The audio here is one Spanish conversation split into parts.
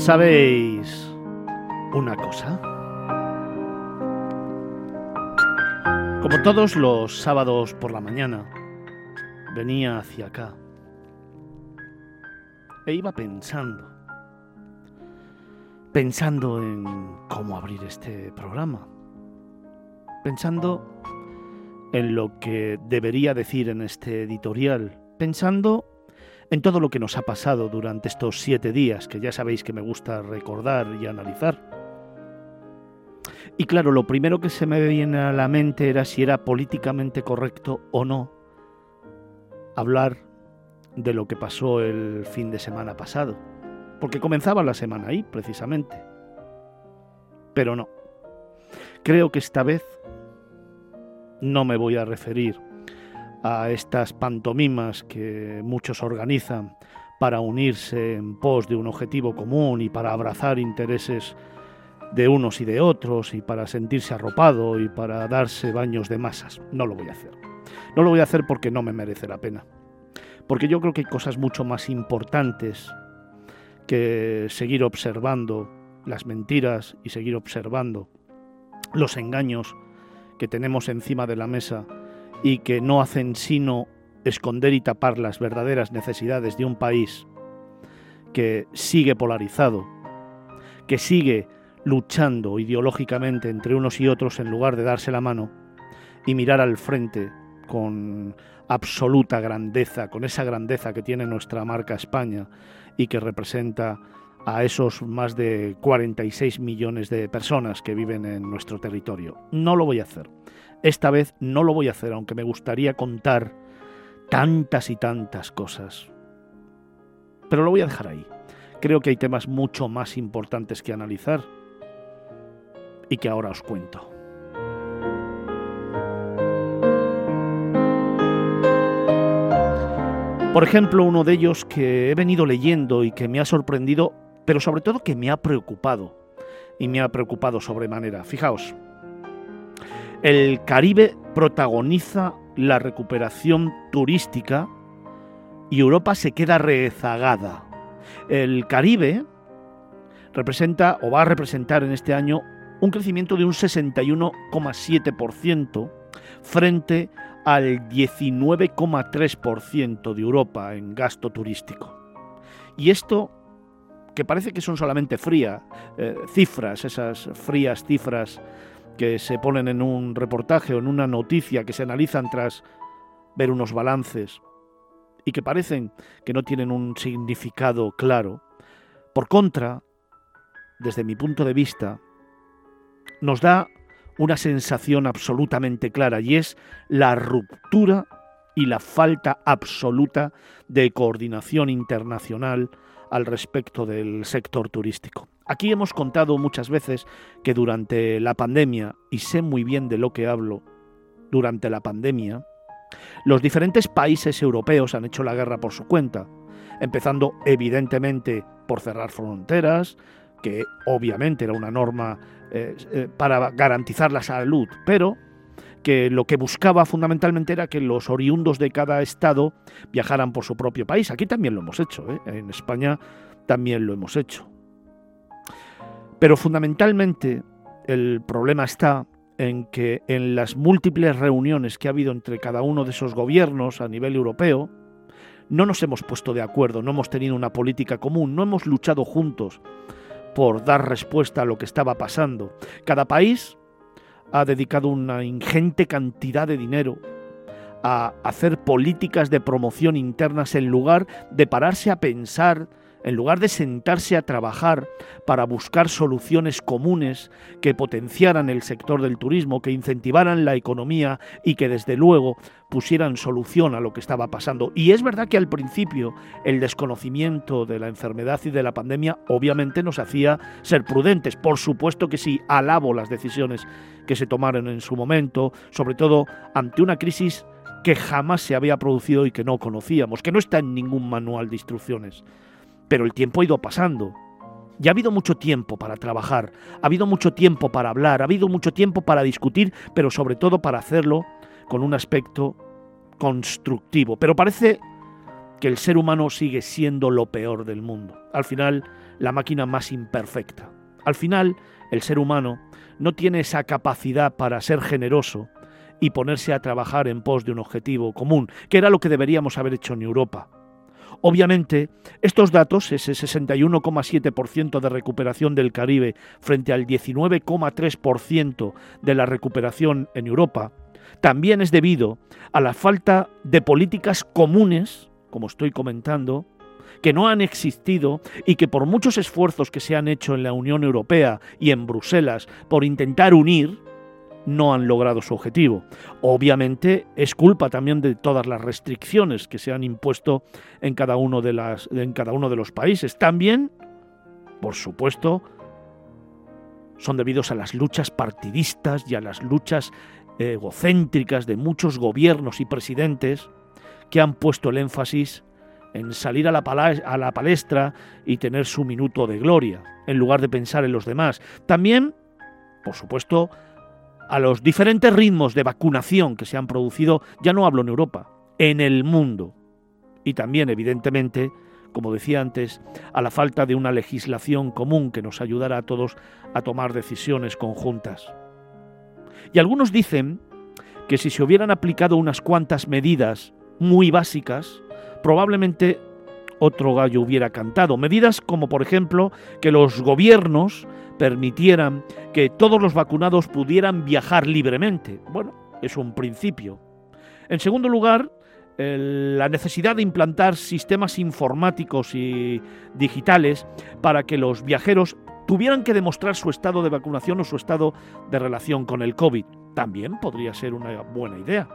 ¿Sabéis una cosa? Como todos los sábados por la mañana, venía hacia acá e iba pensando, pensando en cómo abrir este programa, pensando en lo que debería decir en este editorial, pensando en todo lo que nos ha pasado durante estos siete días, que ya sabéis que me gusta recordar y analizar. Y claro, lo primero que se me viene a la mente era si era políticamente correcto o no hablar de lo que pasó el fin de semana pasado, porque comenzaba la semana ahí, precisamente. Pero no. Creo que esta vez no me voy a referir a estas pantomimas que muchos organizan para unirse en pos de un objetivo común y para abrazar intereses de unos y de otros y para sentirse arropado y para darse baños de masas. No lo voy a hacer. No lo voy a hacer porque no me merece la pena. Porque yo creo que hay cosas mucho más importantes que seguir observando las mentiras y seguir observando los engaños que tenemos encima de la mesa y que no hacen sino esconder y tapar las verdaderas necesidades de un país que sigue polarizado, que sigue luchando ideológicamente entre unos y otros en lugar de darse la mano y mirar al frente con absoluta grandeza, con esa grandeza que tiene nuestra marca España y que representa a esos más de 46 millones de personas que viven en nuestro territorio. No lo voy a hacer. Esta vez no lo voy a hacer, aunque me gustaría contar tantas y tantas cosas. Pero lo voy a dejar ahí. Creo que hay temas mucho más importantes que analizar y que ahora os cuento. Por ejemplo, uno de ellos que he venido leyendo y que me ha sorprendido, pero sobre todo que me ha preocupado, y me ha preocupado sobremanera. Fijaos, el Caribe protagoniza la recuperación turística y Europa se queda rezagada. El Caribe representa o va a representar en este año un crecimiento de un 61,7% frente al 19,3% de Europa en gasto turístico. Y esto, que parece que son solamente frías, eh, cifras, esas frías cifras que se ponen en un reportaje o en una noticia que se analizan tras ver unos balances y que parecen que no tienen un significado claro, por contra, desde mi punto de vista, nos da una sensación absolutamente clara y es la ruptura y la falta absoluta de coordinación internacional al respecto del sector turístico. Aquí hemos contado muchas veces que durante la pandemia, y sé muy bien de lo que hablo, durante la pandemia, los diferentes países europeos han hecho la guerra por su cuenta, empezando evidentemente por cerrar fronteras, que obviamente era una norma eh, eh, para garantizar la salud, pero que lo que buscaba fundamentalmente era que los oriundos de cada estado viajaran por su propio país. Aquí también lo hemos hecho, ¿eh? en España también lo hemos hecho. Pero fundamentalmente el problema está en que en las múltiples reuniones que ha habido entre cada uno de esos gobiernos a nivel europeo, no nos hemos puesto de acuerdo, no hemos tenido una política común, no hemos luchado juntos por dar respuesta a lo que estaba pasando. Cada país ha dedicado una ingente cantidad de dinero a hacer políticas de promoción internas en lugar de pararse a pensar en lugar de sentarse a trabajar para buscar soluciones comunes que potenciaran el sector del turismo, que incentivaran la economía y que desde luego pusieran solución a lo que estaba pasando. Y es verdad que al principio el desconocimiento de la enfermedad y de la pandemia obviamente nos hacía ser prudentes. Por supuesto que sí, alabo las decisiones que se tomaron en su momento, sobre todo ante una crisis que jamás se había producido y que no conocíamos, que no está en ningún manual de instrucciones. Pero el tiempo ha ido pasando. Y ha habido mucho tiempo para trabajar, ha habido mucho tiempo para hablar, ha habido mucho tiempo para discutir, pero sobre todo para hacerlo con un aspecto constructivo. Pero parece que el ser humano sigue siendo lo peor del mundo. Al final, la máquina más imperfecta. Al final, el ser humano no tiene esa capacidad para ser generoso y ponerse a trabajar en pos de un objetivo común, que era lo que deberíamos haber hecho en Europa. Obviamente, estos datos, ese 61,7% de recuperación del Caribe frente al 19,3% de la recuperación en Europa, también es debido a la falta de políticas comunes, como estoy comentando, que no han existido y que por muchos esfuerzos que se han hecho en la Unión Europea y en Bruselas por intentar unir, no han logrado su objetivo. Obviamente es culpa también de todas las restricciones que se han impuesto en cada uno de, las, en cada uno de los países. También, por supuesto, son debidos a las luchas partidistas y a las luchas egocéntricas de muchos gobiernos y presidentes que han puesto el énfasis en salir a la, a la palestra y tener su minuto de gloria, en lugar de pensar en los demás. También, por supuesto, a los diferentes ritmos de vacunación que se han producido, ya no hablo en Europa, en el mundo. Y también, evidentemente, como decía antes, a la falta de una legislación común que nos ayudara a todos a tomar decisiones conjuntas. Y algunos dicen que si se hubieran aplicado unas cuantas medidas muy básicas, probablemente otro gallo hubiera cantado. Medidas como, por ejemplo, que los gobiernos permitieran que todos los vacunados pudieran viajar libremente. Bueno, es un principio. En segundo lugar, la necesidad de implantar sistemas informáticos y digitales para que los viajeros tuvieran que demostrar su estado de vacunación o su estado de relación con el COVID. También podría ser una buena idea.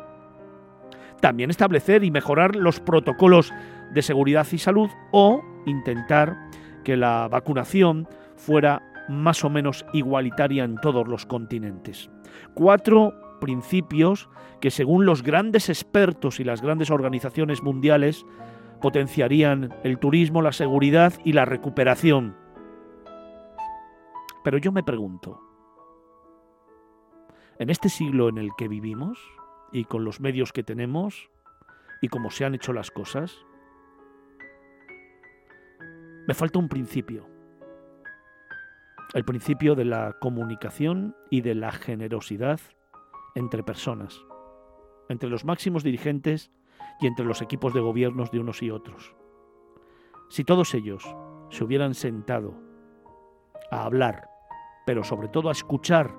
También establecer y mejorar los protocolos de seguridad y salud o intentar que la vacunación fuera más o menos igualitaria en todos los continentes. Cuatro principios que según los grandes expertos y las grandes organizaciones mundiales potenciarían el turismo, la seguridad y la recuperación. Pero yo me pregunto, en este siglo en el que vivimos y con los medios que tenemos y cómo se han hecho las cosas, me falta un principio el principio de la comunicación y de la generosidad entre personas, entre los máximos dirigentes y entre los equipos de gobiernos de unos y otros. Si todos ellos se hubieran sentado a hablar, pero sobre todo a escuchar,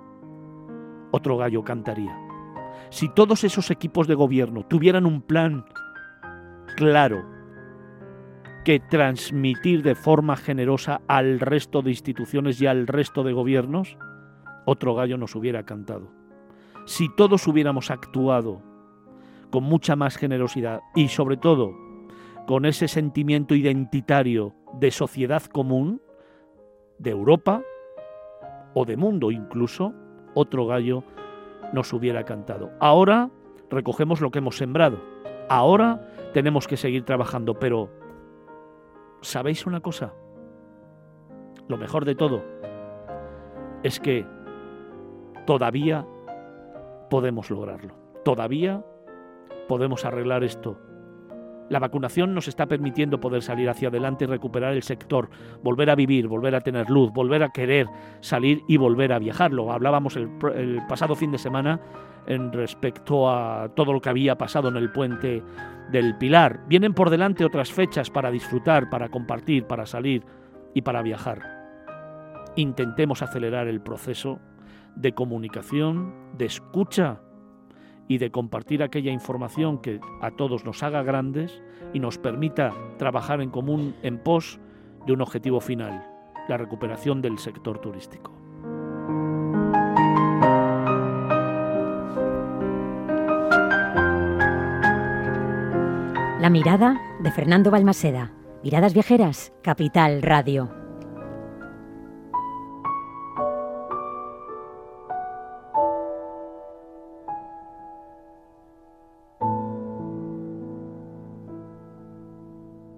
otro gallo cantaría. Si todos esos equipos de gobierno tuvieran un plan claro que transmitir de forma generosa al resto de instituciones y al resto de gobiernos, otro gallo nos hubiera cantado. Si todos hubiéramos actuado con mucha más generosidad y sobre todo con ese sentimiento identitario de sociedad común, de Europa o de mundo incluso, otro gallo nos hubiera cantado. Ahora recogemos lo que hemos sembrado. Ahora tenemos que seguir trabajando, pero ¿Sabéis una cosa? Lo mejor de todo es que todavía podemos lograrlo. Todavía podemos arreglar esto. La vacunación nos está permitiendo poder salir hacia adelante y recuperar el sector, volver a vivir, volver a tener luz, volver a querer salir y volver a viajar. Lo hablábamos el, el pasado fin de semana en respecto a todo lo que había pasado en el puente del Pilar. Vienen por delante otras fechas para disfrutar, para compartir, para salir y para viajar. Intentemos acelerar el proceso de comunicación, de escucha y de compartir aquella información que a todos nos haga grandes y nos permita trabajar en común en pos de un objetivo final, la recuperación del sector turístico. La mirada de Fernando Balmaseda. Miradas Viajeras, Capital Radio.